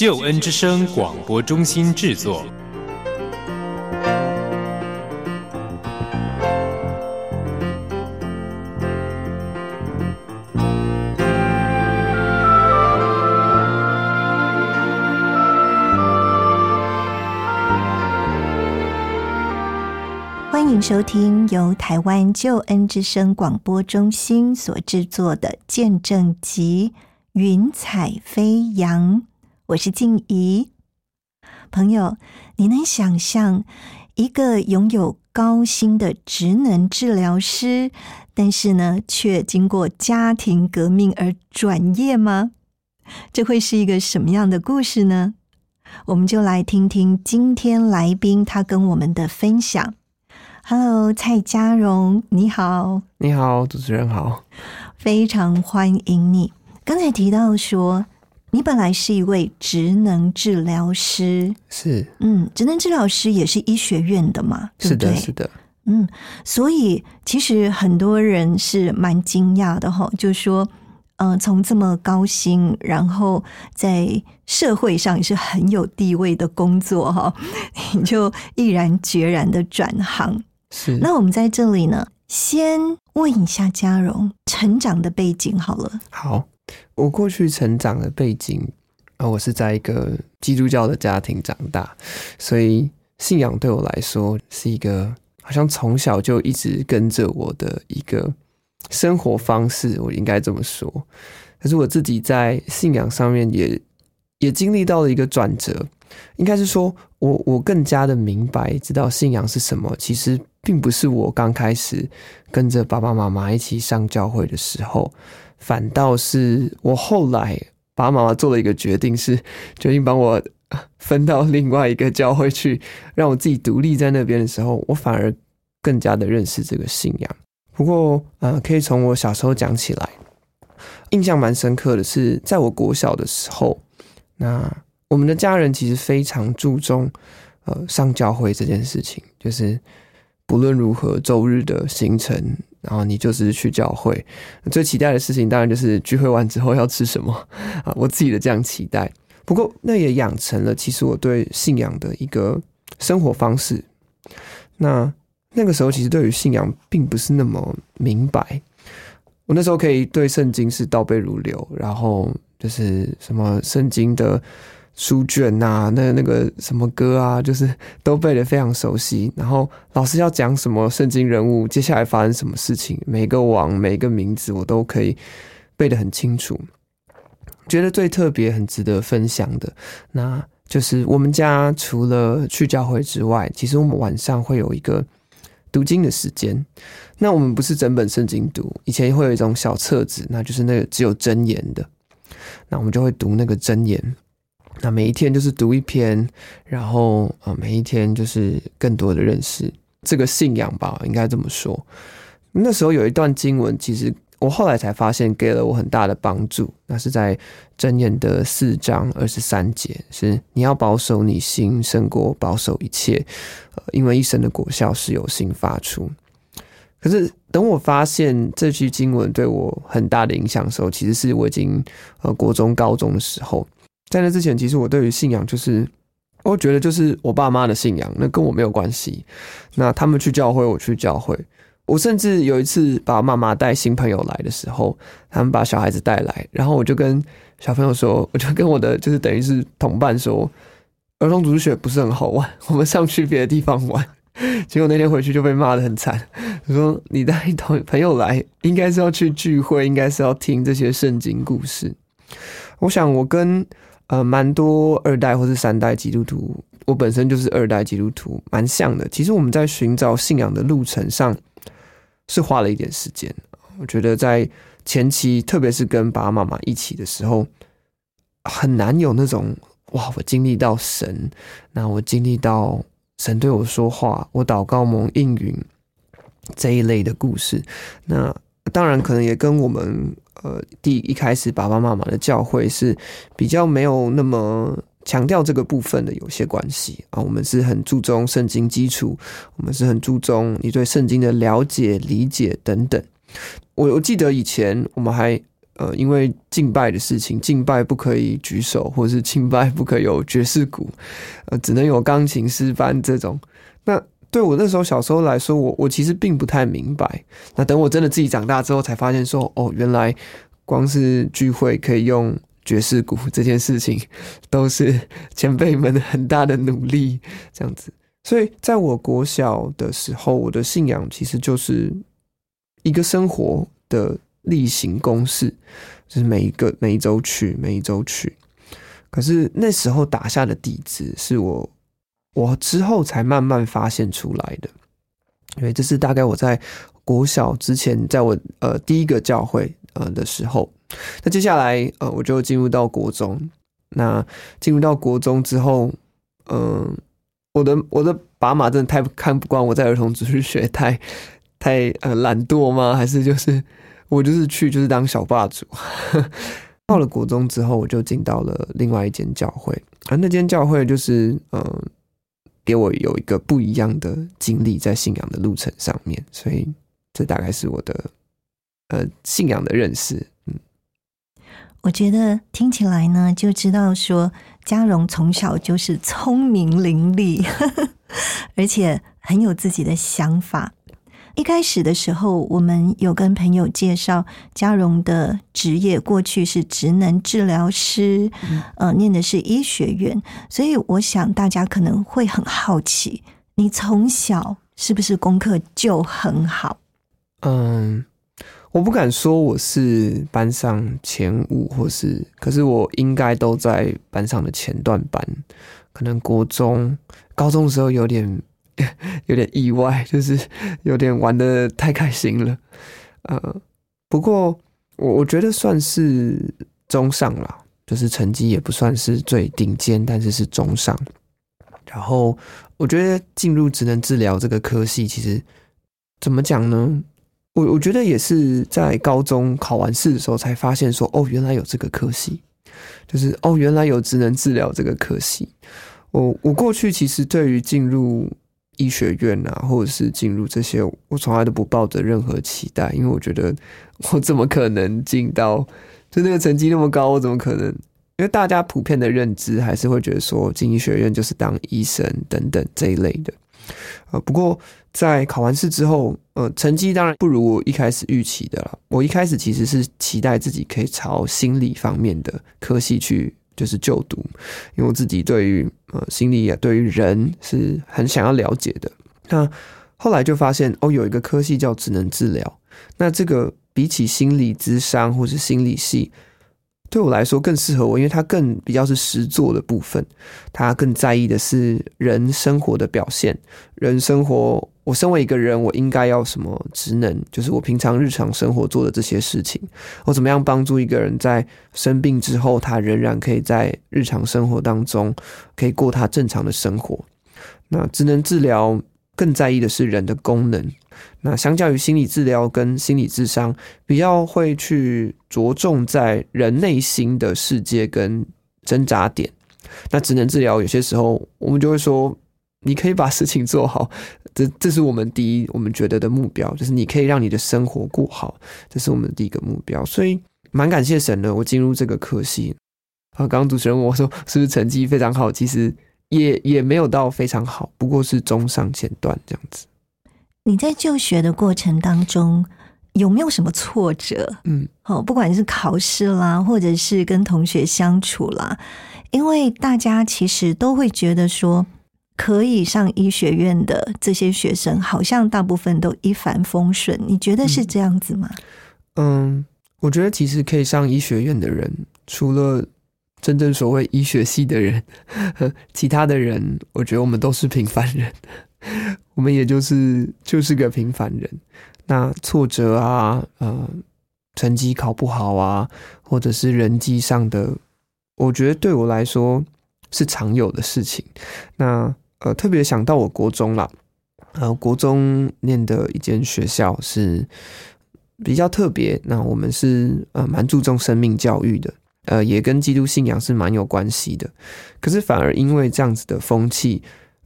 救恩之声广播中心制作。欢迎收听由台湾救恩之声广播中心所制作的《见证集云彩飞扬》，我是静怡。朋友，你能想象一个拥有高薪的职能治疗师，但是呢，却经过家庭革命而转业吗？这会是一个什么样的故事呢？我们就来听听今天来宾他跟我们的分享。Hello，蔡嘉荣，你好，你好，主持人好，非常欢迎你。刚才提到说，你本来是一位职能治疗师，是，嗯，职能治疗师也是医学院的嘛，对是的，不对？是的，嗯，所以其实很多人是蛮惊讶的哈，就说，嗯、从这么高薪，然后在社会上也是很有地位的工作哈，你就毅然决然的转行。是。那我们在这里呢，先问一下嘉荣成长的背景好了。好，我过去成长的背景啊、我是在一个基督教的家庭长大，所以信仰对我来说是一个好像从小就一直跟着我的一个生活方式，我应该这么说。可是我自己在信仰上面也也经历到了一个转折，应该是说我我更加的明白，知道信仰是什么。其实并不是我刚开始跟着爸爸妈妈一起上教会的时候，反倒是我后来爸爸妈妈做了一个决定，是 决定帮我分到另外一个教会去，让我自己独立在那边的时候，我反而更加的认识这个信仰。不过，呃，可以从我小时候讲起来，印象蛮深刻的是，在我国小的时候，那我们的家人其实非常注重呃上教会这件事情，就是不论如何周日的行程，然后你就是去教会。最期待的事情当然就是聚会完之后要吃什么 啊，我自己的这样期待。不过那也养成了其实我对信仰的一个生活方式。那那个时候其实对于信仰并不是那么明白。我那时候可以对圣经是倒背如流，然后就是什么圣经的书卷呐、那那个什么歌啊，就是都背得非常熟悉。然后老师要讲什么圣经人物，接下来发生什么事情，每个王、每个名字我都可以背得很清楚。觉得最特别、很值得分享的，那就是我们家除了去教会之外，其实我们晚上会有一个读经的时间。那我们不是整本圣经读，以前会有一种小册子，那就是那个只有真言的，那我们就会读那个真言。那每一天就是读一篇，然后啊、呃每一天就是更多的认识这个信仰吧，应该这么说。那时候有一段经文，其实我后来才发现给了我很大的帮助。那是在箴言的四章二十三节，是你要保守你心，胜过保守一切，呃，因为一生的果效是由心发出。可是等我发现这句经文对我很大的影响的时候，其实是我已经呃国中、高中的时候。在那之前，其实我对于信仰就是，我觉得就是我爸妈的信仰，那跟我没有关系。那他们去教会，我去教会。我甚至有一次把妈妈带新朋友来的时候，他们把小孩子带来，然后我就跟小朋友说，我就跟我的就是等于是同伴说，儿童读书学不是很好玩，我们上去别的地方玩。结果那天回去就被骂得很惨，说你带同朋友来，应该是要去聚会，应该是要听这些圣经故事。我想我跟呃蛮多二代或是三代基督徒，我本身就是二代基督徒，蛮像的。其实我们在寻找信仰的路程上是花了一点时间。我觉得在前期，特别是跟爸爸妈妈一起的时候，很难有那种哇，我经历到神，那我经历到神对我说话，我祷告蒙应允这一类的故事。那当然可能也跟我们呃第一开始爸爸妈妈的教会是比较没有那么强调这个部分的有些关系啊。我们是很注重圣经基础，我们是很注重你对圣经的了解、理解等等。我我记得以前我们还。呃，因为敬拜的事情，敬拜不可以举手，或者是敬拜不可以有爵士鼓，呃，只能有钢琴诗班这种。对我那时候小时候来说，我我其实并不太明白。那等我真的自己长大之后，才发现说，哦，原来光是聚会可以用爵士鼓这件事情，都是 前辈们很大的努力，这样子。所以在我国小的时候，我的信仰其实就是一个生活的。例行公事，就是每一个每一周去，每一周去。可是那时候打下的底子，是我我之后才慢慢发现出来的。因为这是大概我在国小之前，在我呃第一个教会呃的时候。那接下来呃我就进入到国中。那进入到国中之后，嗯，我的我的爸妈真的太看不惯我在儿童主日学太太呃懒惰吗？还是就是？我就是去，就是当小霸主。到了国中之后，我就进到了另外一间教会，而那间教会就是，嗯，给我有一个不一样的经历在信仰的路程上面，所以这大概是我的，呃，信仰的认识。嗯，我觉得听起来呢，就知道说嘉荣从小就是聪明伶俐，而且很有自己的想法。一开始的时候，我们有跟朋友介绍嘉荣的职业，过去是职能治疗师，呃，念的是医学院，所以我想大家可能会很好奇，你从小是不是功课就很好？嗯，我不敢说我是班上前五，或是，可是我应该都在班上的前段班，可能国中、高中的时候有点。有点意外，就是有点玩的太开心了，呃，不过我我觉得算是中上了，就是成绩也不算是最顶尖，但是是中上。然后我觉得进入职能治疗这个科系，其实怎么讲呢？我我觉得也是在高中考完试的时候才发现说，哦，原来有这个科系，就是哦，原来有职能治疗这个科系。我我过去其实对于进入医学院啊，或者是进入这些，我从来都不抱着任何期待，因为我觉得我怎么可能进到就那个成绩那么高，我怎么可能？因为大家普遍的认知还是会觉得说进医学院就是当医生等等这一类的。呃，不过在考完试之后，呃，成绩当然不如我一开始预期的了。我一开始其实是期待自己可以朝心理方面的科系去。就是就读，因为我自己对于呃心理啊，对于人是很想要了解的。那后来就发现哦，有一个科系叫智能治疗，那这个比起心理咨商或是心理系。对我来说更适合我，因为它更比较是实做的部分，它更在意的是人生活的表现。人生活，我身为一个人，我应该要什么职能？就是我平常日常生活做的这些事情，我怎么样帮助一个人在生病之后，他仍然可以在日常生活当中可以过他正常的生活？那职能治疗更在意的是人的功能。那相较于心理治疗跟心理智商，比较会去着重在人内心的世界跟挣扎点。那职能治疗有些时候，我们就会说，你可以把事情做好，这这是我们第一我们觉得的目标，就是你可以让你的生活过好，这是我们的第一个目标。所以蛮感谢神的，我进入这个科系。啊，刚刚主持人问我说，是不是成绩非常好？其实也也没有到非常好，不过是中上前段这样子。你在就学的过程当中有没有什么挫折？嗯，哦，不管是考试啦，或者是跟同学相处啦，因为大家其实都会觉得说，可以上医学院的这些学生，好像大部分都一帆风顺。你觉得是这样子吗？嗯，我觉得其实可以上医学院的人，除了真正所谓医学系的人，其他的人，我觉得我们都是平凡人。我们也就是就是个平凡人，那挫折啊，呃，成绩考不好啊，或者是人际上的，我觉得对我来说，是常有的事情。那呃，特别想到我国中啦，呃，国中念的一间学校是比较特别，那我们是呃蛮注重生命教育的，呃，也跟基督信仰是蛮有关系的。可是反而因为这样子的风气，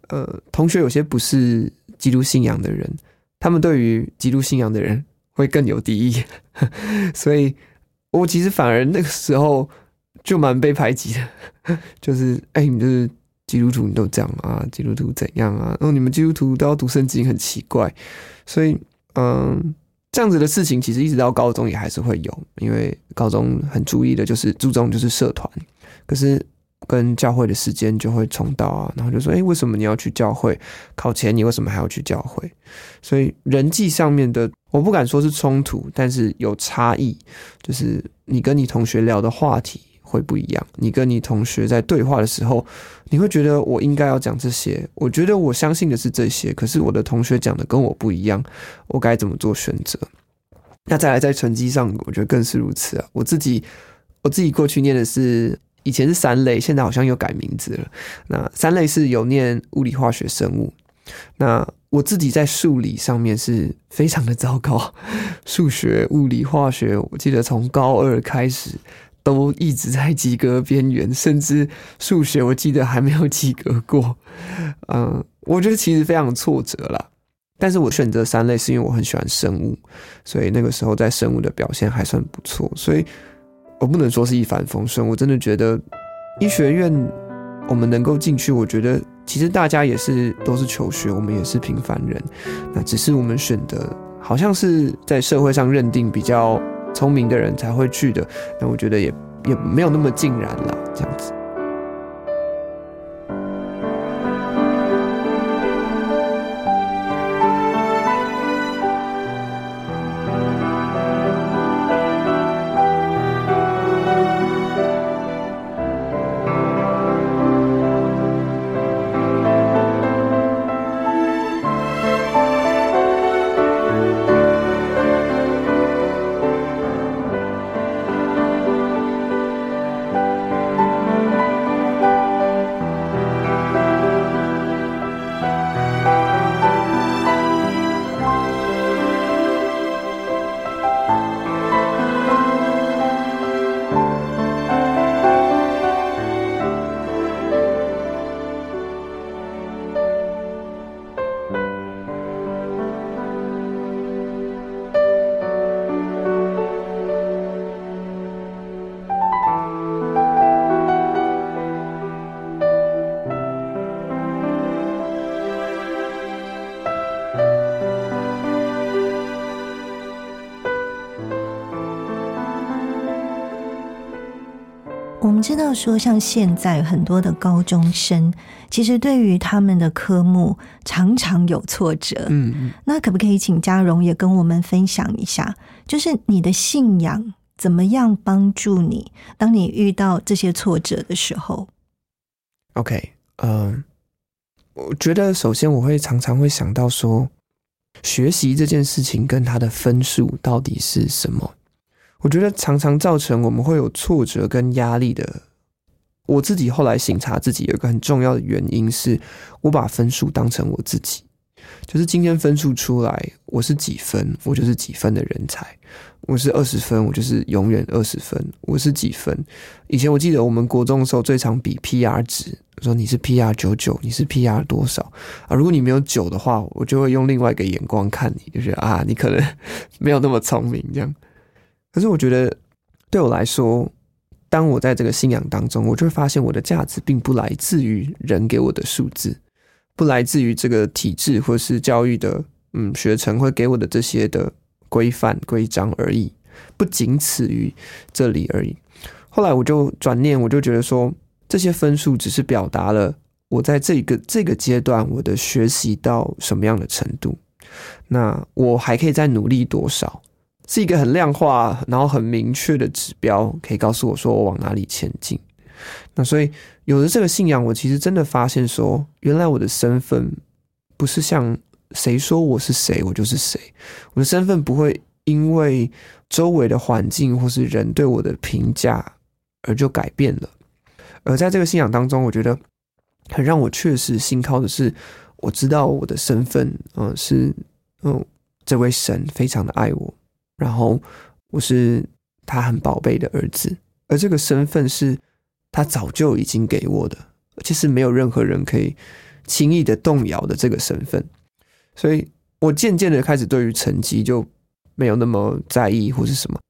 呃，同学有些不是基督信仰的人，他们对于基督信仰的人会更有敌意，所以我其实反而那个时候就蛮被排挤的，就是哎，你就是基督徒，你都这样啊？基督徒怎样啊？然后你们基督徒都要读圣经，很奇怪。所以，嗯，这样子的事情其实一直到高中也还是会有，因为高中很注意的就是注重就是社团，可是。跟教会的时间就会冲到啊，然后就说：“哎，为什么你要去教会？考前你为什么还要去教会？”所以人际上面的，我不敢说是冲突，但是有差异。就是你跟你同学聊的话题会不一样，你跟你同学在对话的时候，你会觉得我应该要讲这些，我觉得我相信的是这些，可是我的同学讲的跟我不一样，我该怎么做选择？那再来在成绩上，我觉得更是如此啊。我自己，我自己过去念的是。以前是三类，现在好像又改名字了。那三类是有念物理、化学、生物。那我自己在数理上面是非常的糟糕，数学、物理、化学，我记得从高二开始都一直在及格边缘，甚至数学我记得还没有及格过。嗯，我觉得其实非常挫折了。但是我选择三类是因为我很喜欢生物，所以那个时候在生物的表现还算不错，所以。我不能说是一帆风顺，我真的觉得医学院我们能够进去，我觉得其实大家也是都是求学，我们也是平凡人，那只是我们选的好像是在社会上认定比较聪明的人才会去的，那我觉得也也没有那么尽然了，这样子。知道说，像现在很多的高中生，其实对于他们的科目常常有挫折。嗯，那可不可以请嘉荣也跟我们分享一下，就是你的信仰怎么样帮助你，当你遇到这些挫折的时候？OK，嗯，我觉得首先我会常常会想到说，学习这件事情跟他的分数到底是什么？我觉得常常造成我们会有挫折跟压力的。我自己后来醒察自己有一个很重要的原因是，我把分数当成我自己，就是今天分数出来，我是几分，我就是几分的人才；我是二十分，我就是永远二十分；我是几分。以前我记得我们国中的时候最常比 PR 值，说你是 PR 九九，你是 PR 多少啊？如果你没有九的话，我就会用另外一个眼光看你，就是啊，你可能没有那么聪明这样。可是我觉得，对我来说，当我在这个信仰当中，我就会发现我的价值并不来自于人给我的数字，不来自于这个体制或是教育的嗯学程会给我的这些的规范规章而已，不仅此于这里而已。后来我就转念，我就觉得说，这些分数只是表达了我在这个这个阶段我的学习到什么样的程度，那我还可以再努力多少。是一个很量化，然后很明确的指标，可以告诉我说我往哪里前进。那所以有了这个信仰，我其实真的发现说，原来我的身份不是像谁说我是谁，我就是谁。我的身份不会因为周围的环境或是人对我的评价而就改变了，而在这个信仰当中，我觉得很让我确实信靠的是，我知道我的身份，嗯，是嗯，这位神非常的爱我，然后我是他很宝贝的儿子，而这个身份是他早就已经给我的，而且是没有任何人可以轻易的动摇的这个身份，所以我渐渐的开始对于成绩就没有那么在意或是什么。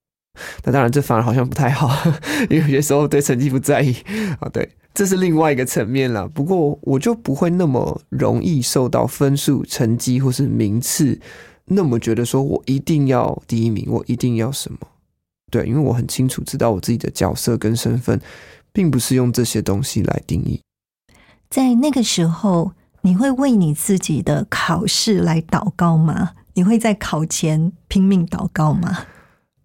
那当然，这反而好像不太好，因为有些时候对成绩不在意啊。对，这是另外一个层面了。不过，我就不会那么容易受到分数、成绩或是名次那么觉得说我一定要第一名，我一定要什么？对，因为我很清楚知道我自己的角色跟身份，并不是用这些东西来定义。在那个时候，你会为你自己的考试来祷告吗？你会在考前拼命祷告吗？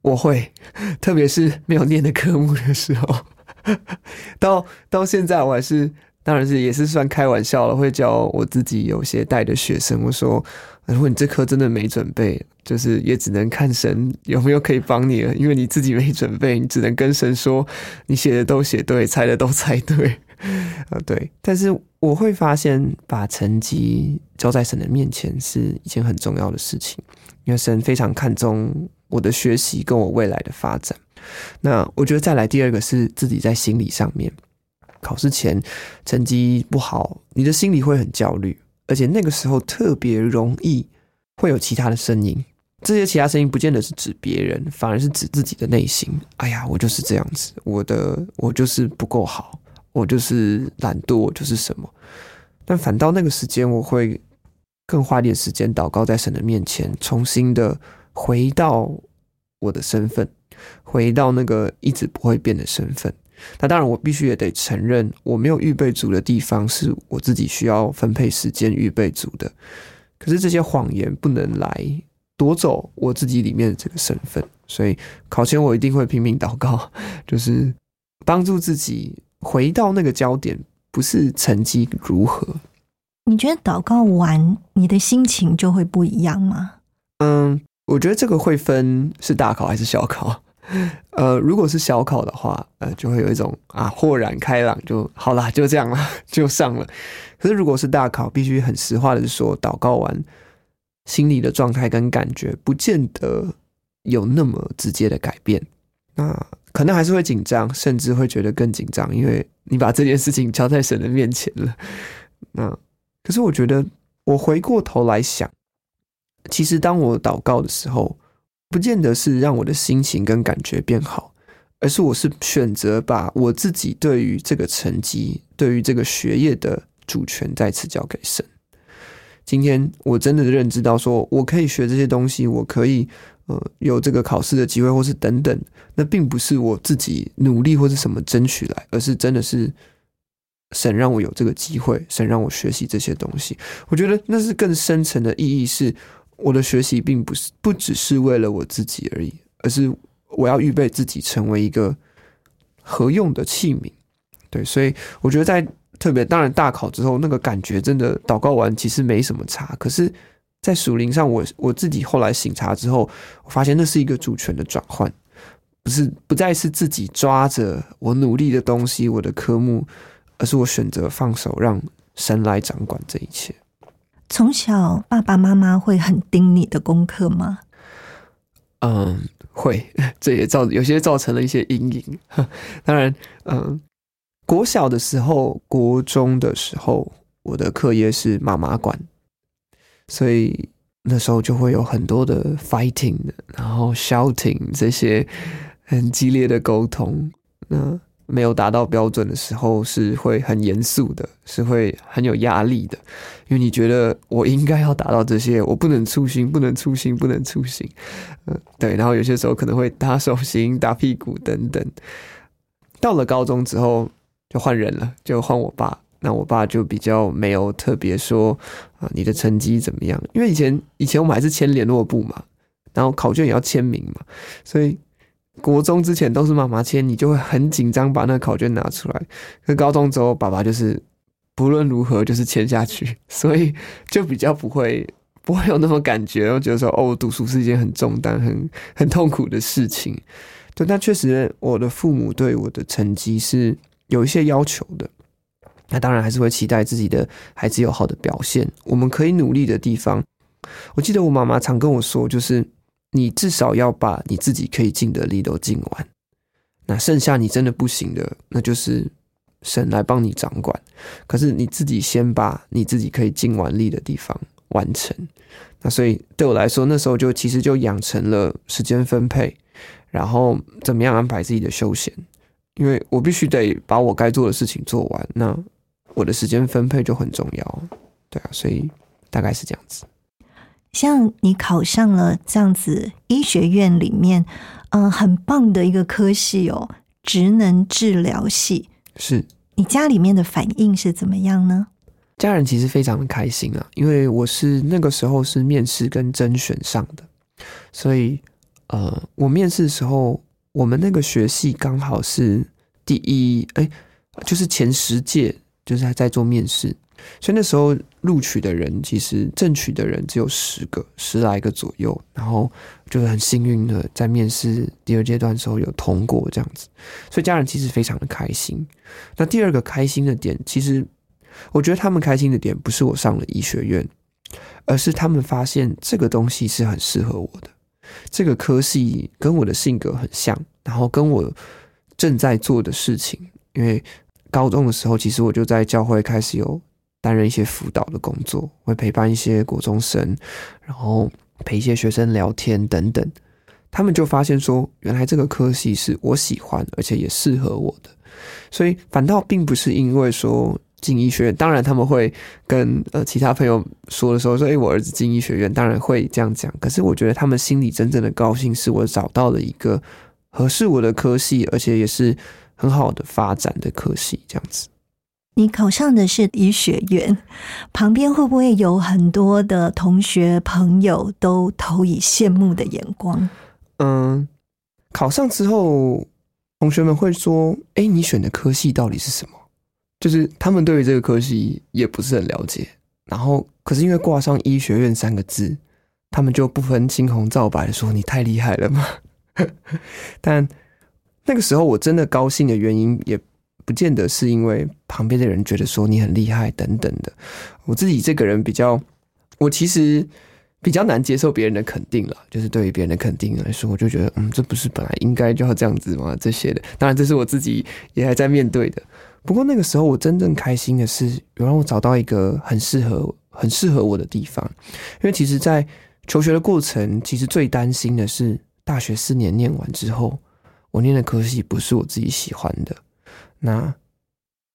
我会，特别是没有念的科目的时候，到到现在我还是，当然是也是算开玩笑了，会教我自己有些带的学生，我说，如果你这科真的没准备，就是也只能看神有没有可以帮你了，因为你自己没准备，你只能跟神说，你写的都写对，猜的都猜对，啊 对，但是我会发现，把成绩交在神的面前是一件很重要的事情，因为神非常看重。我的学习跟我未来的发展，那我觉得再来第二个是自己在心理上面，考试前成绩不好，你的心里会很焦虑，而且那个时候特别容易会有其他的声音，这些其他声音不见得是指别人，反而是指自己的内心。哎呀，我就是这样子，我的我就是不够好，我就是懒惰，我就是什么。但反倒那个时间，我会更花点时间祷告在神的面前，重新的。回到我的身份，回到那个一直不会变的身份。那当然，我必须也得承认，我没有预备足的地方，是我自己需要分配时间预备足的。可是这些谎言不能来夺走我自己里面的这个身份，所以考前我一定会拼命祷告，就是帮助自己回到那个焦点，不是成绩如何。你觉得祷告完，你的心情就会不一样吗？嗯。我觉得这个会分是大考还是小考，呃，如果是小考的话，呃，就会有一种啊豁然开朗，就好啦，就这样了，就上了。可是如果是大考，必须很实话的说，祷告完，心里的状态跟感觉不见得有那么直接的改变，那可能还是会紧张，甚至会觉得更紧张，因为你把这件事情交在神的面前了。那可是我觉得，我回过头来想。其实，当我祷告的时候，不见得是让我的心情跟感觉变好，而是我是选择把我自己对于这个成绩、对于这个学业的主权再次交给神。今天我真的认知到，说我可以学这些东西，我可以呃有这个考试的机会，或是等等，那并不是我自己努力或是什么争取来，而是真的是。神让我有这个机会，神让我学习这些东西，我觉得那是更深层的意义是。我的学习并不是不只是为了我自己而已，而是我要预备自己成为一个合用的器皿。对，所以我觉得在特别当然大考之后，那个感觉真的祷告完其实没什么差。可是，在属灵上，我我自己后来醒察之后，我发现那是一个主权的转换，不是不再是自己抓着我努力的东西，我的科目，而是我选择放手，让神来掌管这一切。从小爸爸妈妈会很盯你的功课吗？嗯，会，这也造有些造成了一些阴影。当然，嗯，国小的时候、国中的时候，我的课业是妈妈管，所以那时候就会有很多的 fighting，然后 shouting 这些很激烈的沟通。那没有达到标准的时候，是会很严肃的，是会很有压力的，因为你觉得我应该要达到这些，我不能粗心，不能粗心，不能粗心，嗯，对。然后有些时候可能会打手心、打屁股等等。到了高中之后，就换人了，就换我爸。那我爸就比较没有特别说啊，你的成绩怎么样？因为以前以前我们还是签联络簿嘛，然后考卷也要签名嘛，所以。国中之前都是妈妈签，你就会很紧张把那个考卷拿出来。可高中之后，爸爸就是不论如何就是签下去，所以就比较不会不会有那么感觉，我觉得说哦，读书是一件很重担、很很痛苦的事情。对，但确实我的父母对我的成绩是有一些要求的。那当然还是会期待自己的孩子有好的表现。我们可以努力的地方，我记得我妈妈常跟我说，就是你至少要把你自己可以尽的力都尽完。那剩下你真的不行的，那就是神来帮你掌管。可是你自己先把你自己可以尽完力的地方完成。那所以对我来说，那时候就其实就养成了时间分配，然后怎么样安排自己的休闲，因为我必须得把我该做的事情做完。那我的时间分配就很重要，对啊，所以大概是这样子。像你考上了这样子医学院里面，嗯，很棒的一个科系哦，职能治疗系。是你家里面的反应是怎么样呢？家人其实非常的开心啊，因为我是那个时候是面试跟甄选上的，所以呃，我面试的时候，我们那个学系刚好是第一，哎，就是前十届。就是还在做面试，所以那时候录取的人其实正取的人只有十个，十来个左右。然后就是很幸运的在面试第二阶段的时候有通过这样子，所以家人其实非常的开心。那第二个开心的点，其实我觉得他们开心的点不是我上了医学院，而是他们发现这个东西是很适合我的，这个科系跟我的性格很像，然后跟我正在做的事情，因为。高中的时候，其实我就在教会开始有担任一些辅导的工作，会陪伴一些国中生，然后陪一些学生聊天等等。他们就发现说，原来这个科系是我喜欢，而且也适合我的。所以反倒并不是因为说进医学院，当然他们会跟呃其他朋友说的时候说，哎，我儿子进医学院，当然会这样讲。可是我觉得他们心里真正的高兴，是我找到了一个合适我的科系，而且也是。很好的发展的科系，这样子。你考上的是医学院，旁边会不会有很多的同学朋友都投以羡慕的眼光？嗯，考上之后，同学们会说：“哎，你选的科系到底是什么？”就是他们对于这个科系也不是很了解。然后，可是因为挂上医学院三个字，他们就不分青红皂白的说：“你太厉害了嘛！” 但那个时候我真的高兴的原因，也不见得是因为旁边的人觉得说你很厉害等等的。我自己这个人比较，我其实比较难接受别人的肯定了。就是对于别人的肯定来说，我就觉得，嗯，这不是本来应该就要这样子吗？这些的，当然这是我自己也还在面对的。不过那个时候我真正开心的是，有让我找到一个很适合、很适合我的地方。因为其实，在求学的过程，其实最担心的是大学四年念完之后。我念的科系不是我自己喜欢的，那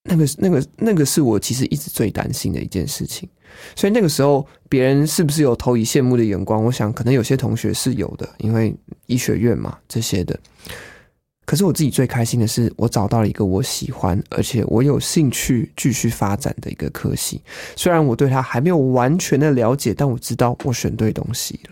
那个那个那个是我其实一直最担心的一件事情，所以那个时候别人是不是有投以羡慕的眼光？我想可能有些同学是有的，因为医学院嘛这些的。可是我自己最开心的是，我找到了一个我喜欢而且我有兴趣继续发展的一个科系。虽然我对他还没有完全的了解，但我知道我选对东西了。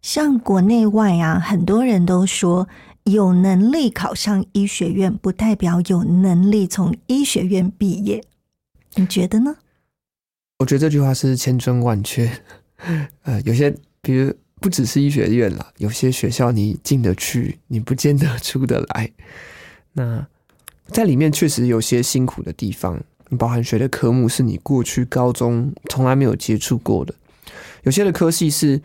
像国内外啊，很多人都说有能力考上医学院，不代表有能力从医学院毕业。你觉得呢？我觉得这句话是千真万确。呃，有些比如不只是医学院了，有些学校你进得去，你不见得出得来。那在里面确实有些辛苦的地方，包含学的科目是你过去高中从来没有接触过的，有些的科系是。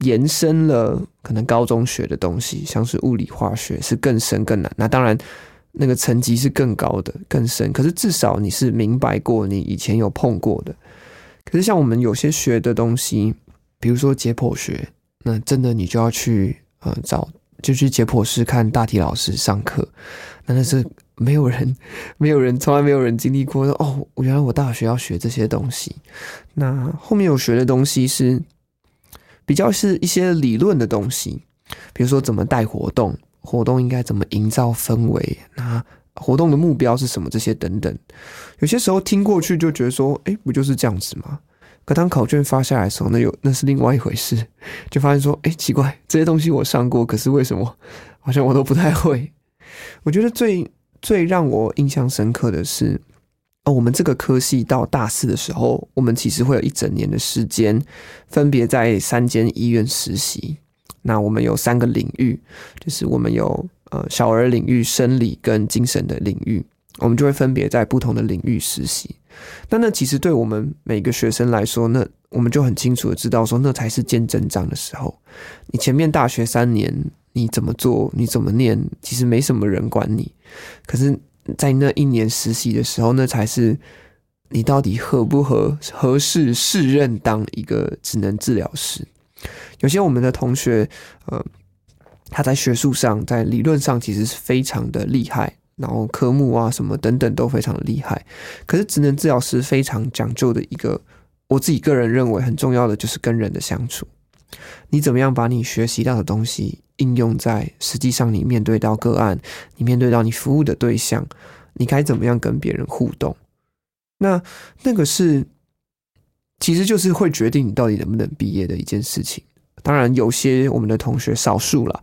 延伸了可能高中学的东西，像是物理、化学是更深更难。那当然，那个层级是更高的、更深。可是至少你是明白过，你以前有碰过的。可是像我们有些学的东西，比如说解剖学，那真的你就要去呃找，就去解剖室看大体老师上课。那那是没有人、没有人、从来没有人经历过。哦，原来我大学要学这些东西。那后面有学的东西是。比较是一些理论的东西，比如说怎么带活动，活动应该怎么营造氛围，那活动的目标是什么，这些等等。有些时候听过去就觉得说，哎，不就是这样子吗？可当考卷发下来的时候，那有那是另外一回事，就发现说，哎，奇怪，这些东西我上过，可是为什么好像我都不太会？我觉得最最让我印象深刻的是。我们这个科系到大四的时候，我们其实会有一整年的时间，分别在三间医院实习。那我们有三个领域，就是我们有呃小儿领域、生理跟精神的领域，我们就会分别在不同的领域实习。那那其实对我们每个学生来说，那我们就很清楚的知道说，那才是见真章的时候。你前面大学三年你怎么做，你怎么念，其实没什么人管你。可是，在那一年实习的时候，那才是你到底合不合合适适任当一个职能治疗师。有些我们的同学，呃，他在学术上、在理论上其实是非常的厉害，然后科目啊什么等等都非常的厉害。可是职能治疗师非常讲究的一个，我自己个人认为很重要的就是跟人的相处。你怎么样把你学习到的东西应用在实际上？你面对到个案，你面对到你服务的对象，你该怎么样跟别人互动？那那个是。其实就是会决定你到底能不能毕业的一件事情。当然，有些我们的同学少数了，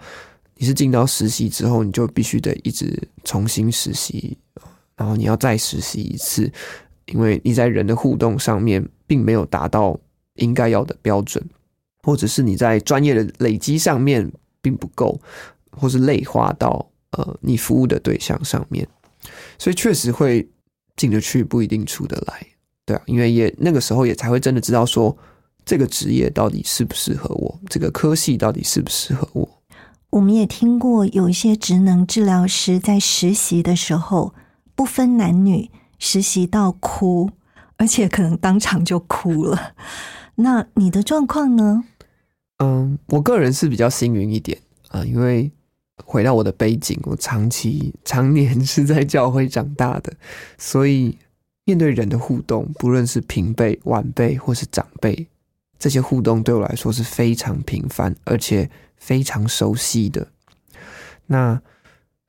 你是进到实习之后，你就必须得一直重新实习，然后你要再实习一次，因为你在人的互动上面并没有达到应该要的标准，或者是你在专业的累积上面并不够，或是累化到呃你服务的对象上面，所以确实会进得去，不一定出得来。对啊，因为也那个时候也才会真的知道说，这个职业到底适不适合我，这个科系到底适不适合我。我们也听过有一些职能治疗师在实习的时候不分男女，实习到哭，而且可能当场就哭了。那你的状况呢？嗯，我个人是比较幸运一点啊，因为回到我的背景，我长期常年 是在教会长大的，所以。面对人的互动，不论是平辈、晚辈或是长辈，这些互动对我来说是非常频繁而且非常熟悉的。那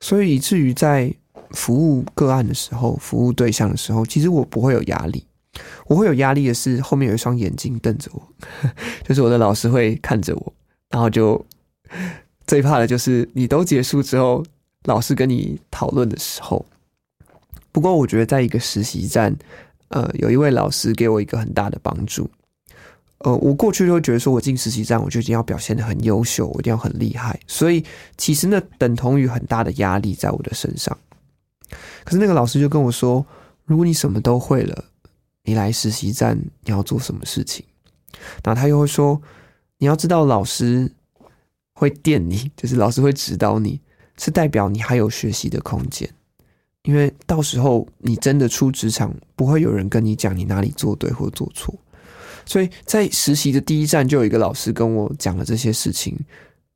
所以以至于在服务个案的时候、服务对象的时候，其实我不会有压力。我会有压力的是后面有一双眼睛瞪着我，就是我的老师会看着我，然后就最怕的就是你都结束之后，老师跟你讨论的时候。不过，我觉得在一个实习站，呃，有一位老师给我一个很大的帮助。呃，我过去就觉得说，我进实习站，我就一定要表现的很优秀，我一定要很厉害。所以，其实那等同于很大的压力在我的身上。可是那个老师就跟我说，如果你什么都会了，你来实习站你要做什么事情？然后他又会说，你要知道老师会电你，就是老师会指导你，是代表你还有学习的空间。因为到时候你真的出职场，不会有人跟你讲你哪里做对或做错，所以在实习的第一站就有一个老师跟我讲了这些事情，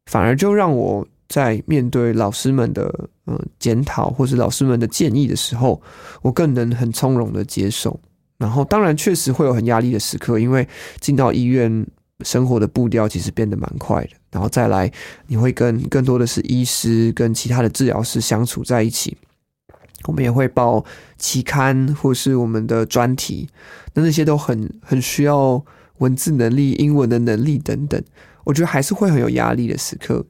反而就让我在面对老师们的嗯检讨或是老师们的建议的时候，我更能很从容的接受。然后当然确实会有很压力的时刻，因为进到医院生活的步调其实变得蛮快的，然后再来你会跟更多的是医师跟其他的治疗师相处在一起。我们也会报期刊或是我们的专题，那那些都很很需要文字能力、英文的能力等等。我觉得还是会很有压力的时刻。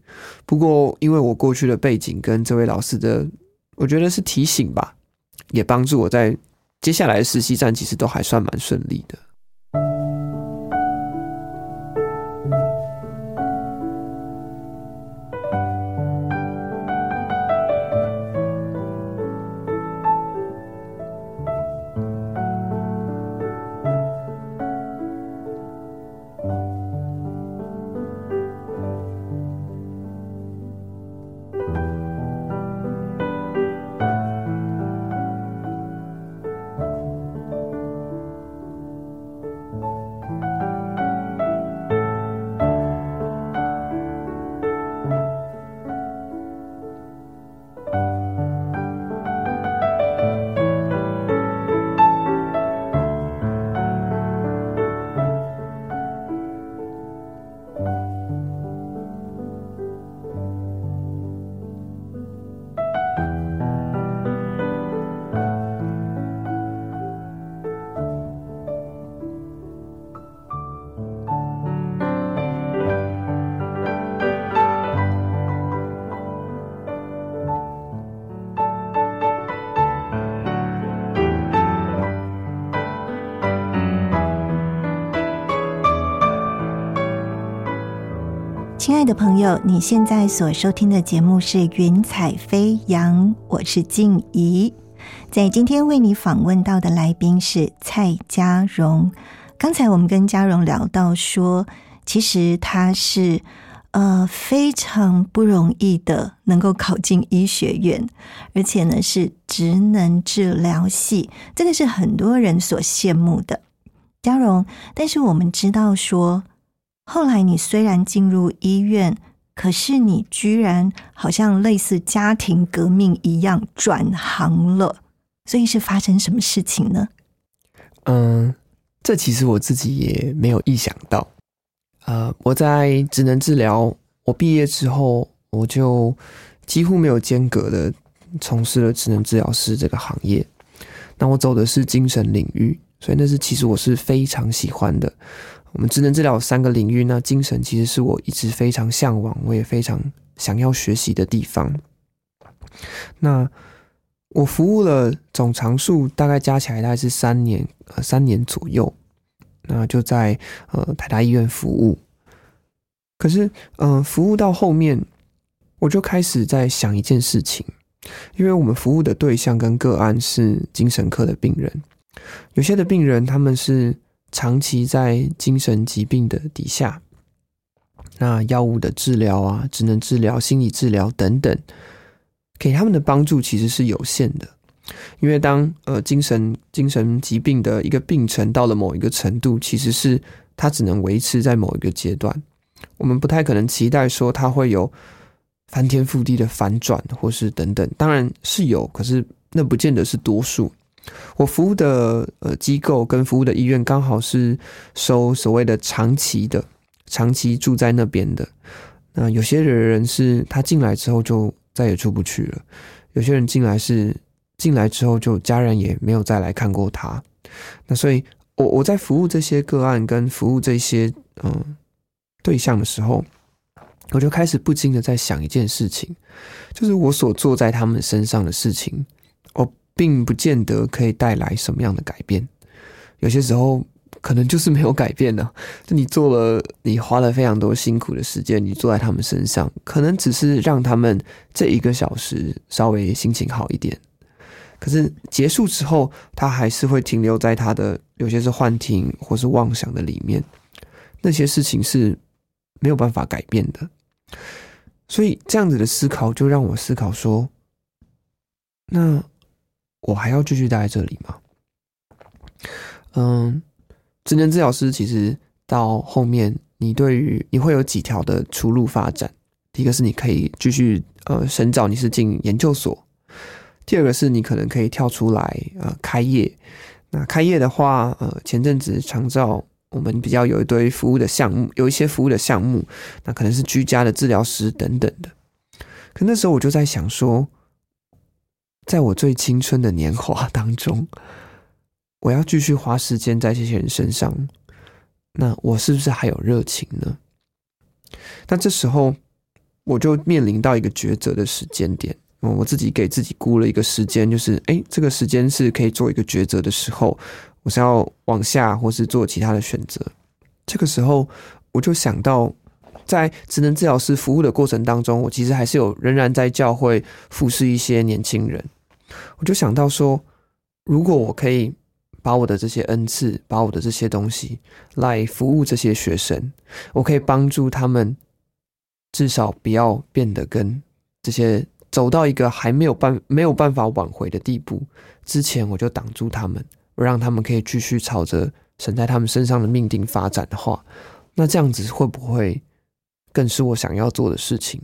不过，因为我过去的背景跟这位老师的，我觉得是提醒吧，也帮助我在接下来的实习站其实都还算蛮顺利的。朋友，你现在所收听的节目是《云彩飞扬》，我是静怡。在今天为你访问到的来宾是蔡家荣。刚才我们跟家荣聊到说，其实他是呃非常不容易的，能够考进医学院，而且呢是职能治疗系，这个是很多人所羡慕的。家荣，但是我们知道说。后来你虽然进入医院，可是你居然好像类似家庭革命一样转行了，所以是发生什么事情呢？嗯，这其实我自己也没有意想到。呃，我在职能治疗，我毕业之后，我就几乎没有间隔的从事了职能治疗师这个行业。那我走的是精神领域，所以那是其实我是非常喜欢的。我们智能治疗三个领域，那精神其实是我一直非常向往，我也非常想要学习的地方。那我服务了总长数大概加起来大概是三年，呃，三年左右。那就在呃台大医院服务。可是，嗯，服务到后面，我就开始在想一件事情，因为我们服务的对象跟个案是精神科的病人，有些的病人他们是。长期在精神疾病的底下，那药物的治疗啊，只能治疗、心理治疗等等，给他们的帮助其实是有限的。因为当呃精神精神疾病的一个病程到了某一个程度，其实是它只能维持在某一个阶段。我们不太可能期待说它会有翻天覆地的反转，或是等等。当然是有，可是那不见得是多数。我服务的呃机构跟服务的医院刚好是收所谓的长期的、长期住在那边的。那有些人是他进来之后就再也出不去了，有些人进来是进来之后就家人也没有再来看过他。那所以，我我在服务这些个案跟服务这些嗯对象的时候，我就开始不禁的在想一件事情，就是我所做在他们身上的事情。并不见得可以带来什么样的改变，有些时候可能就是没有改变呢。就你做了，你花了非常多辛苦的时间，你坐在他们身上，可能只是让他们这一个小时稍微心情好一点。可是结束之后，他还是会停留在他的有些是幻听或是妄想的里面，那些事情是没有办法改变的。所以这样子的思考，就让我思考说，那。我还要继续待在这里吗？嗯，职能治疗师其实到后面，你对于你会有几条的出路发展。第一个是你可以继续呃深造，你是进研究所；第二个是你可能可以跳出来呃开业。那开业的话，呃前阵子常照我们比较有一堆服务的项目，有一些服务的项目，那可能是居家的治疗师等等的。可那时候我就在想说。在我最青春的年华当中，我要继续花时间在这些人身上，那我是不是还有热情呢？那这时候我就面临到一个抉择的时间点，我自己给自己估了一个时间，就是哎，这个时间是可以做一个抉择的时候，我是要往下，或是做其他的选择。这个时候，我就想到。在职能治疗师服务的过程当中，我其实还是有仍然在教会服侍一些年轻人。我就想到说，如果我可以把我的这些恩赐，把我的这些东西来服务这些学生，我可以帮助他们，至少不要变得跟这些走到一个还没有办没有办法挽回的地步之前，我就挡住他们，我让他们可以继续朝着神在他们身上的命定发展的话，那这样子会不会？更是我想要做的事情，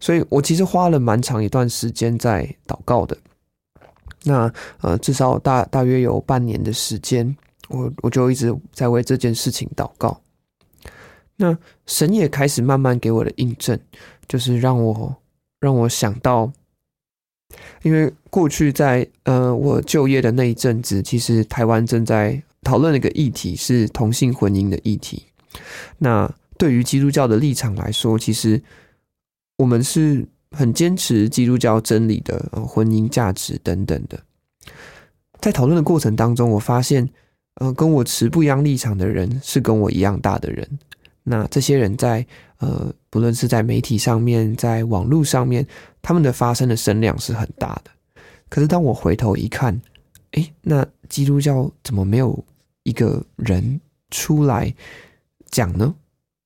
所以我其实花了蛮长一段时间在祷告的。那呃，至少大大约有半年的时间，我我就一直在为这件事情祷告。那神也开始慢慢给我的印证，就是让我让我想到，因为过去在呃我就业的那一阵子，其实台湾正在讨论一个议题，是同性婚姻的议题。那对于基督教的立场来说，其实我们是很坚持基督教真理的婚姻价值等等的。在讨论的过程当中，我发现，呃，跟我持不一样立场的人是跟我一样大的人，那这些人在呃，不论是在媒体上面，在网络上面，他们的发声的声量是很大的。可是当我回头一看，诶，那基督教怎么没有一个人出来讲呢？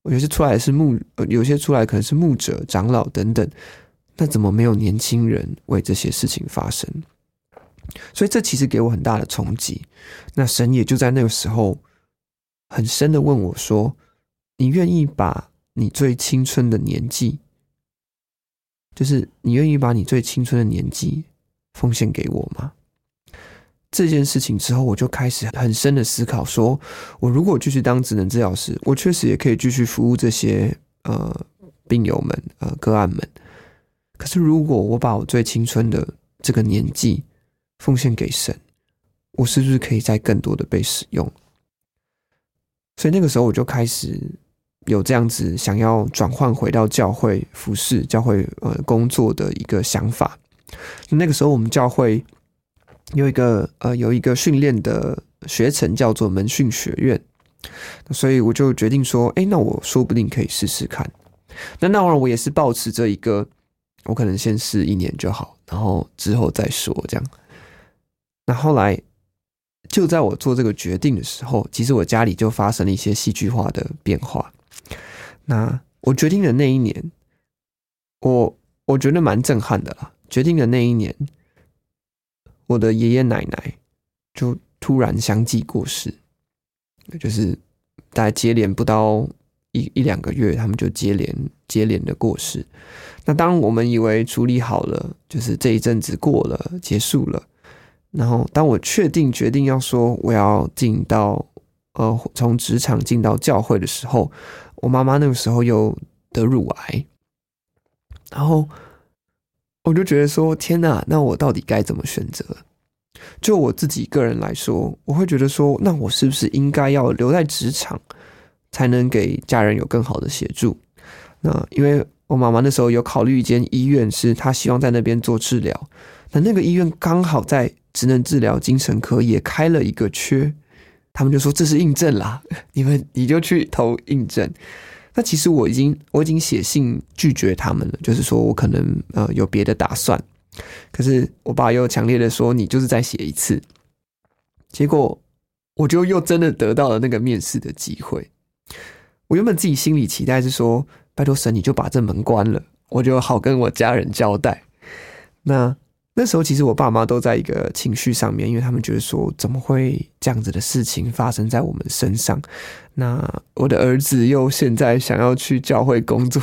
有些出来是牧，有些出来可能是牧者、长老等等，那怎么没有年轻人为这些事情发声？所以这其实给我很大的冲击。那神也就在那个时候，很深的问我说：“你愿意把你最青春的年纪，就是你愿意把你最青春的年纪奉献给我吗？”这件事情之后，我就开始很深的思考：说我如果继续当职能治疗师，我确实也可以继续服务这些呃病友们、呃个案们。可是如果我把我最青春的这个年纪，奉献给神，我是不是可以再更多的被使用？所以那个时候我就开始有这样子想要转换回到教会服侍、教会呃工作的一个想法。那个时候我们教会有一个呃有一个训练的学程叫做门训学院，所以我就决定说，哎，那我说不定可以试试看。那那会我也是保持着一个，我可能先试一年就好，然后之后再说这样。那后来，就在我做这个决定的时候，其实我家里就发生了一些戏剧化的变化。那我决定的那一年，我我觉得蛮震撼的啦。决定的那一年，我的爷爷奶奶就突然相继过世，就是大概接连不到一一两个月，他们就接连接连的过世。那当我们以为处理好了，就是这一阵子过了，结束了。然后，当我确定决定要说我要进到呃从职场进到教会的时候，我妈妈那个时候又得乳癌，然后我就觉得说天哪，那我到底该怎么选择？就我自己个人来说，我会觉得说，那我是不是应该要留在职场，才能给家人有更好的协助？那因为我妈妈那时候有考虑一间医院，是她希望在那边做治疗，那那个医院刚好在。职能治疗精神科也开了一个缺，他们就说这是印证啦，你们你就去投印证。那其实我已经我已经写信拒绝他们了，就是说我可能呃有别的打算。可是我爸又强烈的说你就是再写一次，结果我就又真的得到了那个面试的机会。我原本自己心里期待是说，拜托神你就把这门关了，我就好跟我家人交代。那。那时候其实我爸妈都在一个情绪上面，因为他们觉得说怎么会这样子的事情发生在我们身上？那我的儿子又现在想要去教会工作，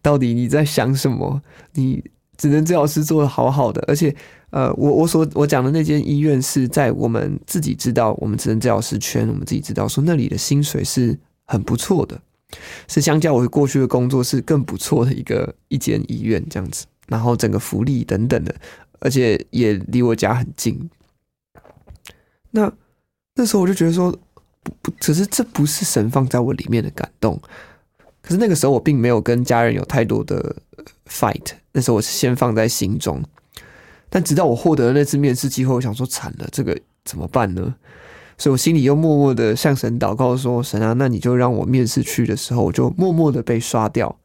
到底你在想什么？你只能治疗师做的好好的，而且呃，我我所我讲的那间医院是在我们自己知道，我们只能治疗师圈，我们自己知道说那里的薪水是很不错的，是相较我过去的工作是更不错的一个一间医院这样子，然后整个福利等等的。而且也离我家很近。那那时候我就觉得说，不不，只是这不是神放在我里面的感动。可是那个时候我并没有跟家人有太多的 fight。那时候我是先放在心中。但直到我获得了那次面试机会，我想说惨了，这个怎么办呢？所以我心里又默默的向神祷告说：“神啊，那你就让我面试去的时候，我就默默的被刷掉，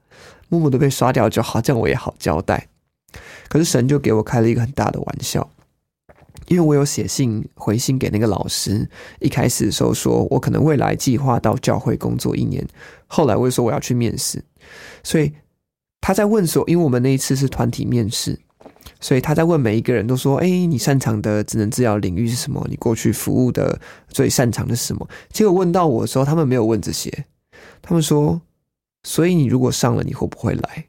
默默的被刷掉就好，这样我也好交代。”可是神就给我开了一个很大的玩笑，因为我有写信回信给那个老师，一开始的时候说我可能未来计划到教会工作一年，后来我又说我要去面试，所以他在问说，因为我们那一次是团体面试，所以他在问每一个人都说，哎，你擅长的智能治疗领域是什么？你过去服务的最擅长的是什么？结果问到我的时候，他们没有问这些，他们说，所以你如果上了，你会不会来？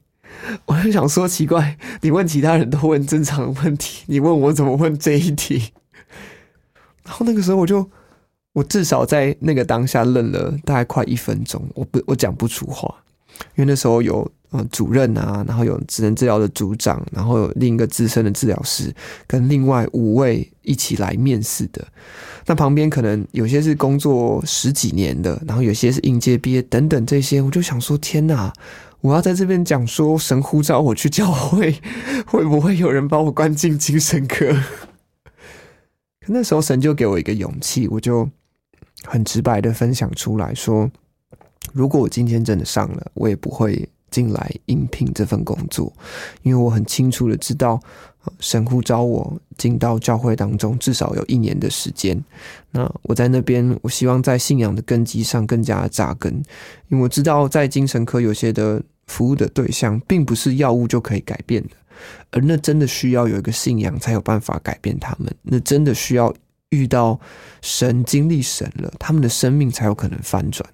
我就想说，奇怪，你问其他人都问正常问题，你问我怎么问这一题？然后那个时候，我就我至少在那个当下愣了大概快一分钟，我不我讲不出话，因为那时候有呃主任啊，然后有职能治疗的组长，然后有另一个资深的治疗师，跟另外五位一起来面试的。那旁边可能有些是工作十几年的，然后有些是应届毕业等等这些，我就想说，天哪！我要在这边讲说，神呼召我去教会，会不会有人把我关进精神科？可 那时候神就给我一个勇气，我就很直白的分享出来说，如果我今天真的上了，我也不会进来应聘这份工作，因为我很清楚的知道，神呼召我进到教会当中，至少有一年的时间。那我在那边，我希望在信仰的根基上更加扎根，因为我知道在精神科有些的服务的对象，并不是药物就可以改变的，而那真的需要有一个信仰才有办法改变他们，那真的需要遇到神、经历神了，他们的生命才有可能翻转。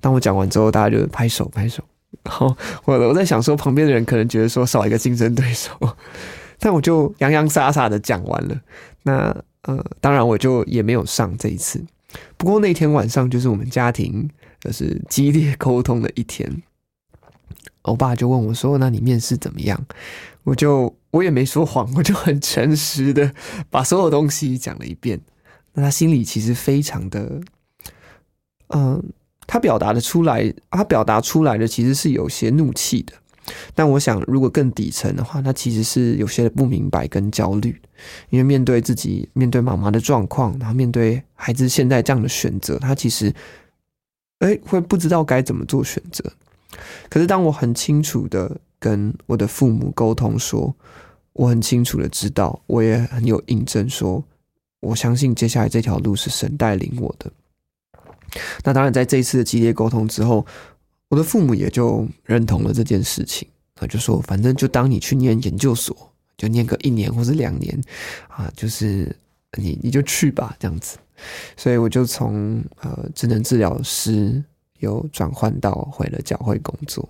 当我讲完之后，大家就拍手拍手。好，我我在想说，旁边的人可能觉得说少一个竞争对手，但我就洋洋洒洒的讲完了。那呃，当然我就也没有上这一次。不过那天晚上就是我们家庭就是激烈沟通的一天。我爸就问我说：“那你面试怎么样？”我就我也没说谎，我就很诚实的把所有东西讲了一遍。那他心里其实非常的，嗯。他表达的出来，他表达出来的其实是有些怒气的，但我想，如果更底层的话，他其实是有些不明白跟焦虑，因为面对自己、面对妈妈的状况，然后面对孩子现在这样的选择，他其实，哎，会不知道该怎么做选择。可是，当我很清楚的跟我的父母沟通，说我很清楚的知道，我也很有印证，说我相信接下来这条路是神带领我的。那当然，在这一次的激烈沟通之后，我的父母也就认同了这件事情。他就说：“反正就当你去念研究所，就念个一年或者两年，啊，就是你你就去吧，这样子。”所以我就从呃智能治疗师又转换到回了教会工作。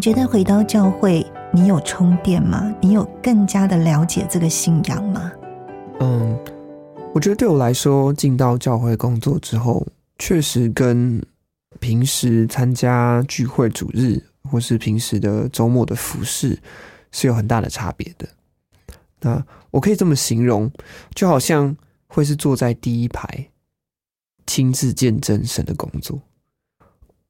你觉得回到教会，你有充电吗？你有更加的了解这个信仰吗？嗯，我觉得对我来说，进到教会工作之后，确实跟平时参加聚会主日或是平时的周末的服饰是有很大的差别的。那我可以这么形容，就好像会是坐在第一排，亲自见证神的工作。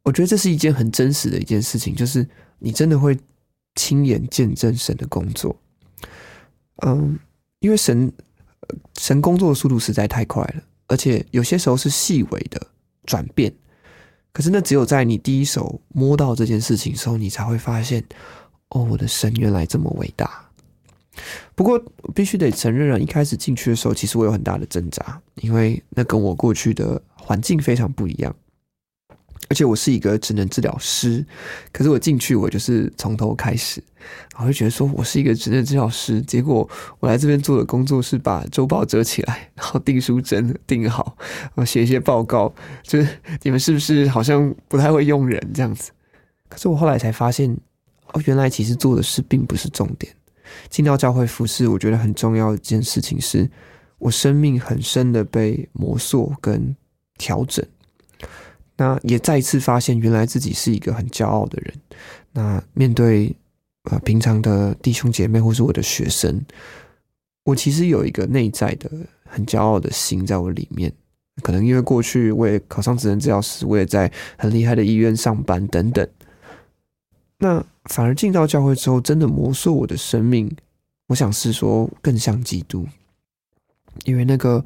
我觉得这是一件很真实的一件事情，就是。你真的会亲眼见证神的工作，嗯，因为神神工作的速度实在太快了，而且有些时候是细微的转变，可是那只有在你第一手摸到这件事情的时候，你才会发现，哦，我的神原来这么伟大。不过必须得承认啊，一开始进去的时候，其实我有很大的挣扎，因为那跟我过去的环境非常不一样。而且我是一个职能治疗师，可是我进去我就是从头开始，我就觉得说我是一个职能治疗师，结果我来这边做的工作是把周报折起来，然后订书针订好，我写一些报告，就是你们是不是好像不太会用人这样子？可是我后来才发现，哦，原来其实做的事并不是重点。进到教会服侍，我觉得很重要一件事情是，我生命很深的被磨塑跟调整。那也再一次发现，原来自己是一个很骄傲的人。那面对呃平常的弟兄姐妹或是我的学生，我其实有一个内在的很骄傲的心在我里面。可能因为过去我也考上职能治疗师，我也在很厉害的医院上班等等。那反而进到教会之后，真的磨塑我的生命。我想是说更像基督，因为那个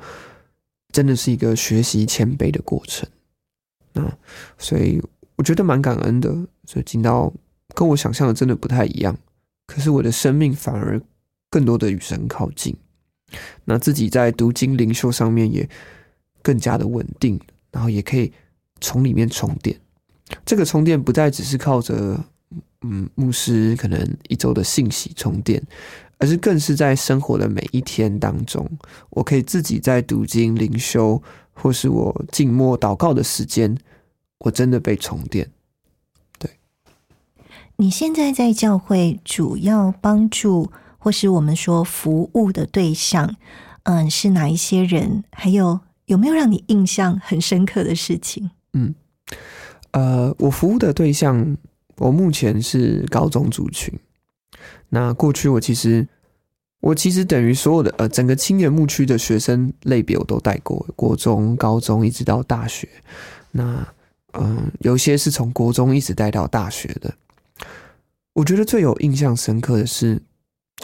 真的是一个学习谦卑的过程。那所以我觉得蛮感恩的，所以进到跟我想象的真的不太一样。可是我的生命反而更多的与神靠近。那自己在读经灵修上面也更加的稳定，然后也可以从里面充电。这个充电不再只是靠着嗯牧师可能一周的信息充电，而是更是在生活的每一天当中，我可以自己在读经灵修，或是我静默祷告的时间，我真的被充电。你现在在教会主要帮助或是我们说服务的对象，嗯，是哪一些人？还有有没有让你印象很深刻的事情？嗯，呃，我服务的对象，我目前是高中族群。那过去我其实，我其实等于所有的呃整个青年牧区的学生类别我都带过，国中、高中一直到大学。那嗯，有些是从国中一直带到大学的。我觉得最有印象深刻的是，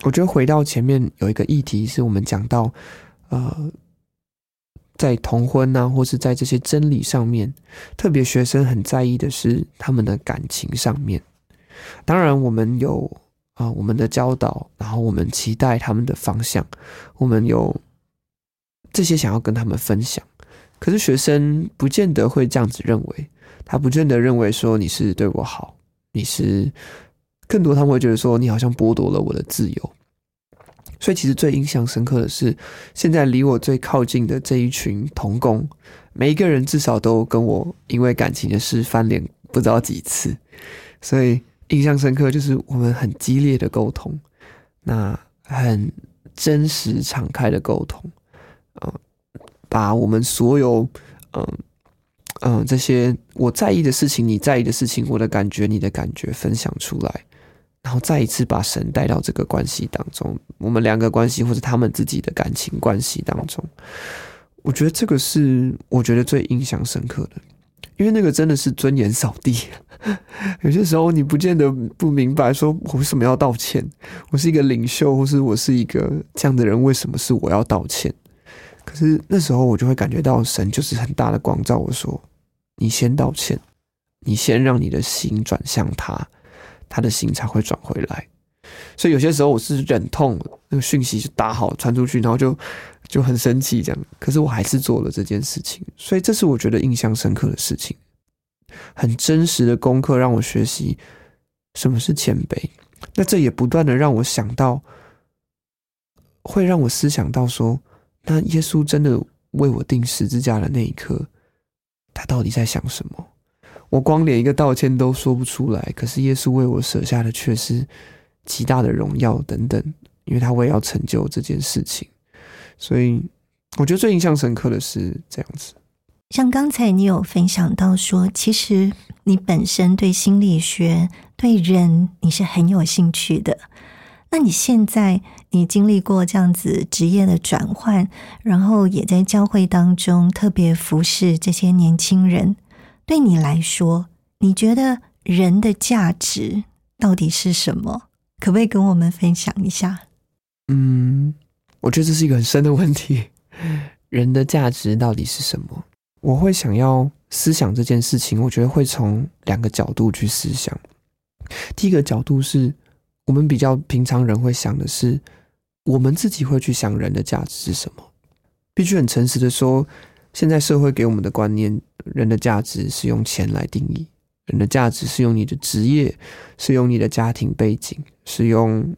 我觉得回到前面有一个议题，是我们讲到，呃，在同婚呐，或是在这些真理上面，特别学生很在意的是他们的感情上面。当然，我们有啊，我们的教导，然后我们期待他们的方向，我们有这些想要跟他们分享。可是学生不见得会这样子认为，他不见得认为说你是对我好，你是。更多他们会觉得说你好像剥夺了我的自由，所以其实最印象深刻的是，现在离我最靠近的这一群童工，每一个人至少都跟我因为感情的事翻脸不知道几次，所以印象深刻就是我们很激烈的沟通，那很真实敞开的沟通，嗯，把我们所有嗯嗯这些我在意的事情，你在意的事情，我的感觉，你的感觉分享出来。然后再一次把神带到这个关系当中，我们两个关系或者他们自己的感情关系当中，我觉得这个是我觉得最印象深刻的，因为那个真的是尊严扫地。有些时候你不见得不明白，说我为什么要道歉？我是一个领袖，或是我是一个这样的人，为什么是我要道歉？可是那时候我就会感觉到神就是很大的光照我说：“你先道歉，你先让你的心转向他。”他的心才会转回来，所以有些时候我是忍痛那个讯息就打好传出去，然后就就很生气这样。可是我还是做了这件事情，所以这是我觉得印象深刻的事情，很真实的功课让我学习什么是谦卑。那这也不断的让我想到，会让我思想到说，那耶稣真的为我钉十字架的那一刻，他到底在想什么？我光连一个道歉都说不出来，可是耶稣为我舍下的却是极大的荣耀等等，因为他为要成就这件事情，所以我觉得最印象深刻的是这样子。像刚才你有分享到说，其实你本身对心理学、对人你是很有兴趣的。那你现在你经历过这样子职业的转换，然后也在教会当中特别服侍这些年轻人。对你来说，你觉得人的价值到底是什么？可不可以跟我们分享一下？嗯，我觉得这是一个很深的问题。人的价值到底是什么？我会想要思想这件事情，我觉得会从两个角度去思想。第一个角度是我们比较平常人会想的是，我们自己会去想人的价值是什么。必须很诚实的说。现在社会给我们的观念，人的价值是用钱来定义，人的价值是用你的职业，是用你的家庭背景，是用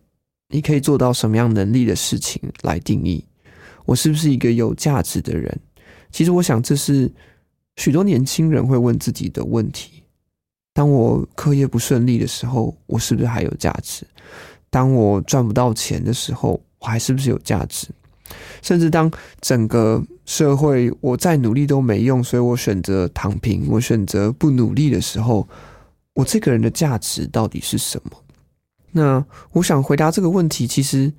你可以做到什么样能力的事情来定义。我是不是一个有价值的人？其实，我想这是许多年轻人会问自己的问题。当我课业不顺利的时候，我是不是还有价值？当我赚不到钱的时候，我还是不是有价值？甚至当整个社会我再努力都没用，所以我选择躺平，我选择不努力的时候，我这个人的价值到底是什么？那我想回答这个问题，其实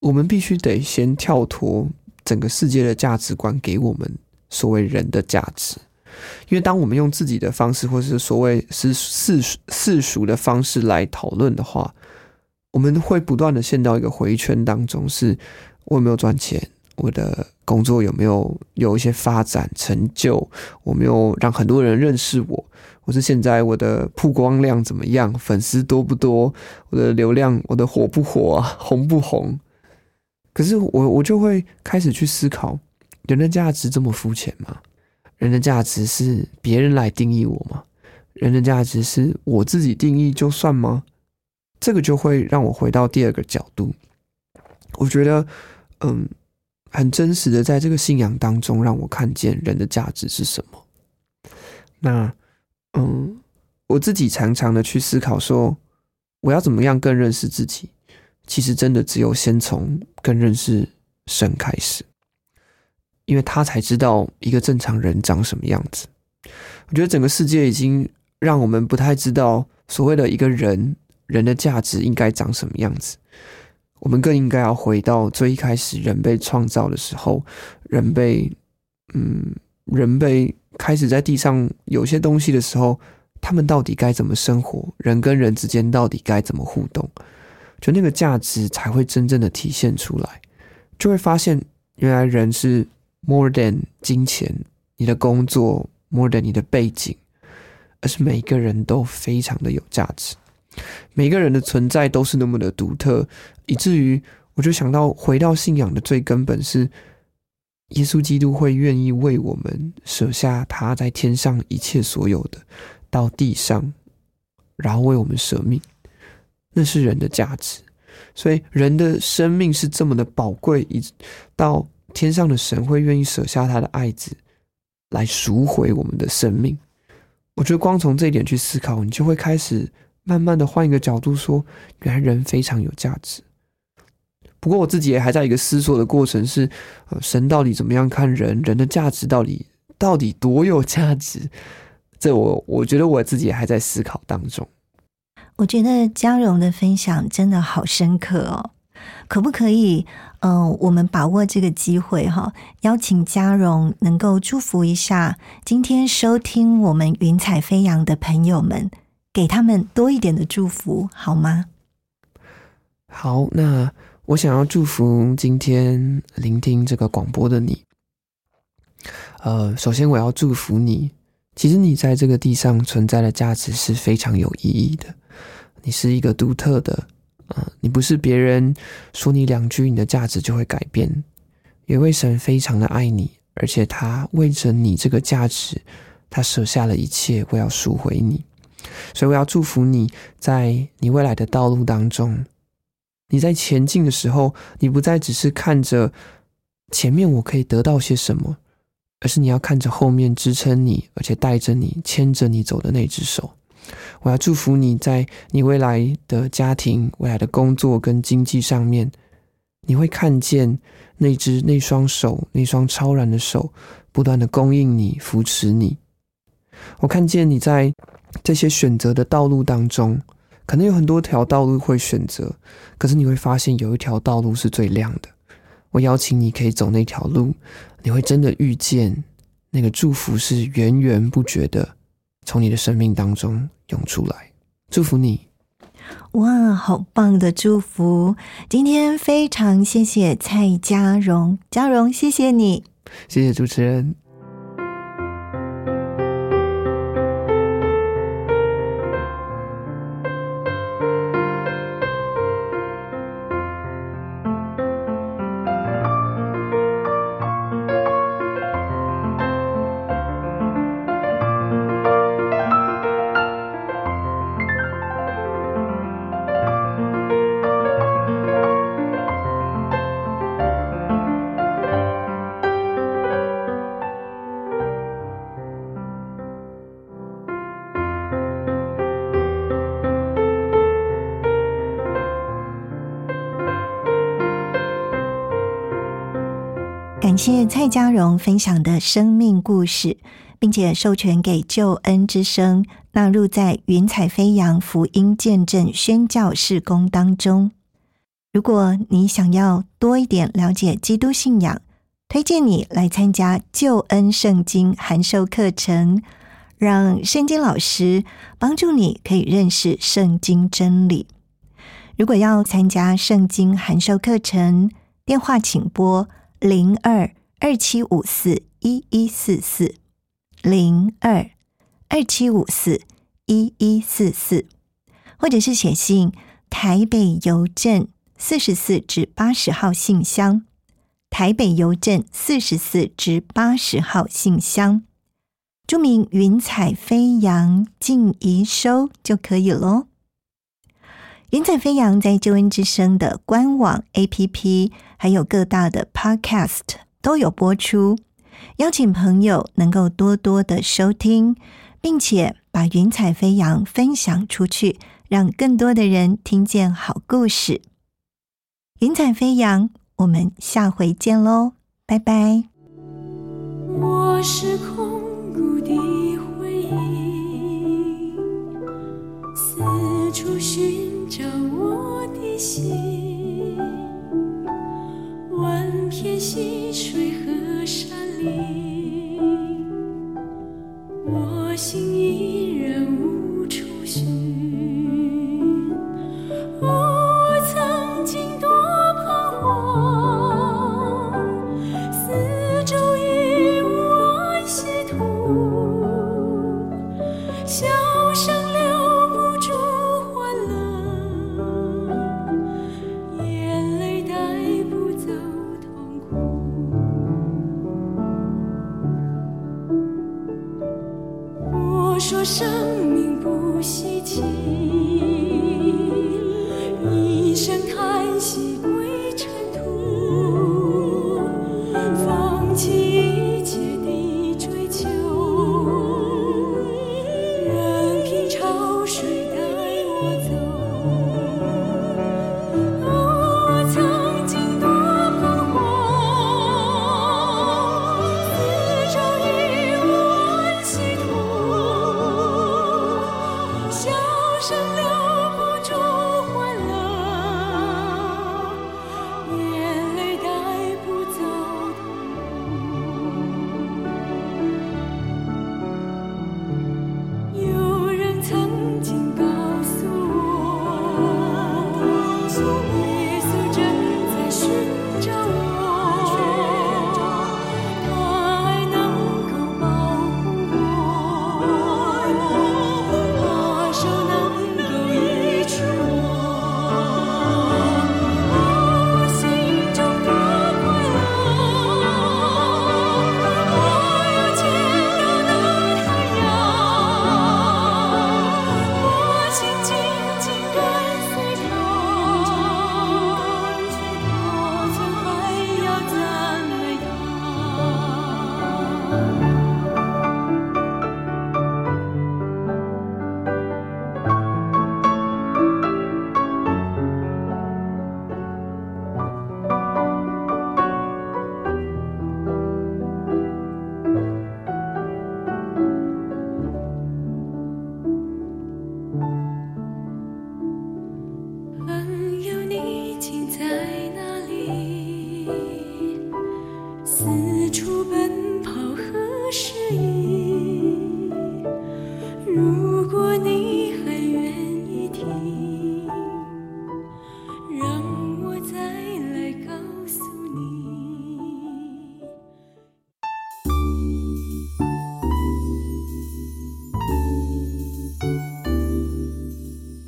我们必须得先跳脱整个世界的价值观给我们所谓人的价值，因为当我们用自己的方式，或是所谓是世世俗的方式来讨论的话，我们会不断的陷到一个回圈当中，是。我有没有赚钱？我的工作有没有有一些发展成就？我没有让很多人认识我？或是现在我的曝光量怎么样，粉丝多不多，我的流量，我的火不火啊，红不红？可是我我就会开始去思考，人的价值这么肤浅吗？人的价值是别人来定义我吗？人的价值是我自己定义就算吗？这个就会让我回到第二个角度，我觉得，嗯，很真实的在这个信仰当中，让我看见人的价值是什么。那。嗯，我自己常常的去思考说，我要怎么样更认识自己？其实真的只有先从更认识神开始，因为他才知道一个正常人长什么样子。我觉得整个世界已经让我们不太知道所谓的一个人人的价值应该长什么样子。我们更应该要回到最一开始人被创造的时候，人被嗯。人被开始在地上有些东西的时候，他们到底该怎么生活？人跟人之间到底该怎么互动？就那个价值才会真正的体现出来，就会发现原来人是 more than 金钱，你的工作 more than 你的背景，而是每个人都非常的有价值，每个人的存在都是那么的独特，以至于我就想到回到信仰的最根本是。耶稣基督会愿意为我们舍下他在天上一切所有的，到地上，然后为我们舍命，那是人的价值。所以人的生命是这么的宝贵，以到天上的神会愿意舍下他的爱子来赎回我们的生命。我觉得光从这一点去思考，你就会开始慢慢的换一个角度说，原来人非常有价值。不过我自己也还在一个思索的过程，是，呃，神到底怎么样看人？人的价值到底到底多有价值？这我我觉得我自己还在思考当中。我觉得嘉荣的分享真的好深刻哦，可不可以？嗯，我们把握这个机会哈，邀请嘉荣能够祝福一下今天收听我们云彩飞扬的朋友们，给他们多一点的祝福好吗？好，那。我想要祝福今天聆听这个广播的你。呃，首先我要祝福你，其实你在这个地上存在的价值是非常有意义的。你是一个独特的，啊，你不是别人说你两句，你的价值就会改变。有位神非常的爱你，而且他为着你这个价值，他舍下了一切，我要赎回你。所以我要祝福你在你未来的道路当中。你在前进的时候，你不再只是看着前面我可以得到些什么，而是你要看着后面支撑你，而且带着你、牵着你走的那只手。我要祝福你在你未来的家庭、未来的工作跟经济上面，你会看见那只那双手、那双超然的手，不断的供应你、扶持你。我看见你在这些选择的道路当中。可能有很多条道路会选择，可是你会发现有一条道路是最亮的。我邀请你可以走那条路，你会真的遇见那个祝福是源源不绝的从你的生命当中涌出来。祝福你！哇，好棒的祝福！今天非常谢谢蔡佳荣，佳荣，谢谢你，谢谢主持人。蔡家荣分享的生命故事，并且授权给救恩之声纳入在云彩飞扬福音见证宣教事工当中。如果你想要多一点了解基督信仰，推荐你来参加救恩圣经函授课程，让圣经老师帮助你可以认识圣经真理。如果要参加圣经函授课程，电话请拨。零二二七五四一一四四，零二二七五四一一四四，或者是写信台北邮政四十四至八十号信箱，台北邮政四十四至八十号信箱，注明“云彩飞扬”静怡收就可以喽。云彩飞扬在救恩之声的官网 APP，还有各大的 Podcast 都有播出，邀请朋友能够多多的收听，并且把云彩飞扬分享出去，让更多的人听见好故事。云彩飞扬，我们下回见喽，拜拜。我是空谷的回忆，四处寻找我的心，片溪水和山林，我心依然无处寻。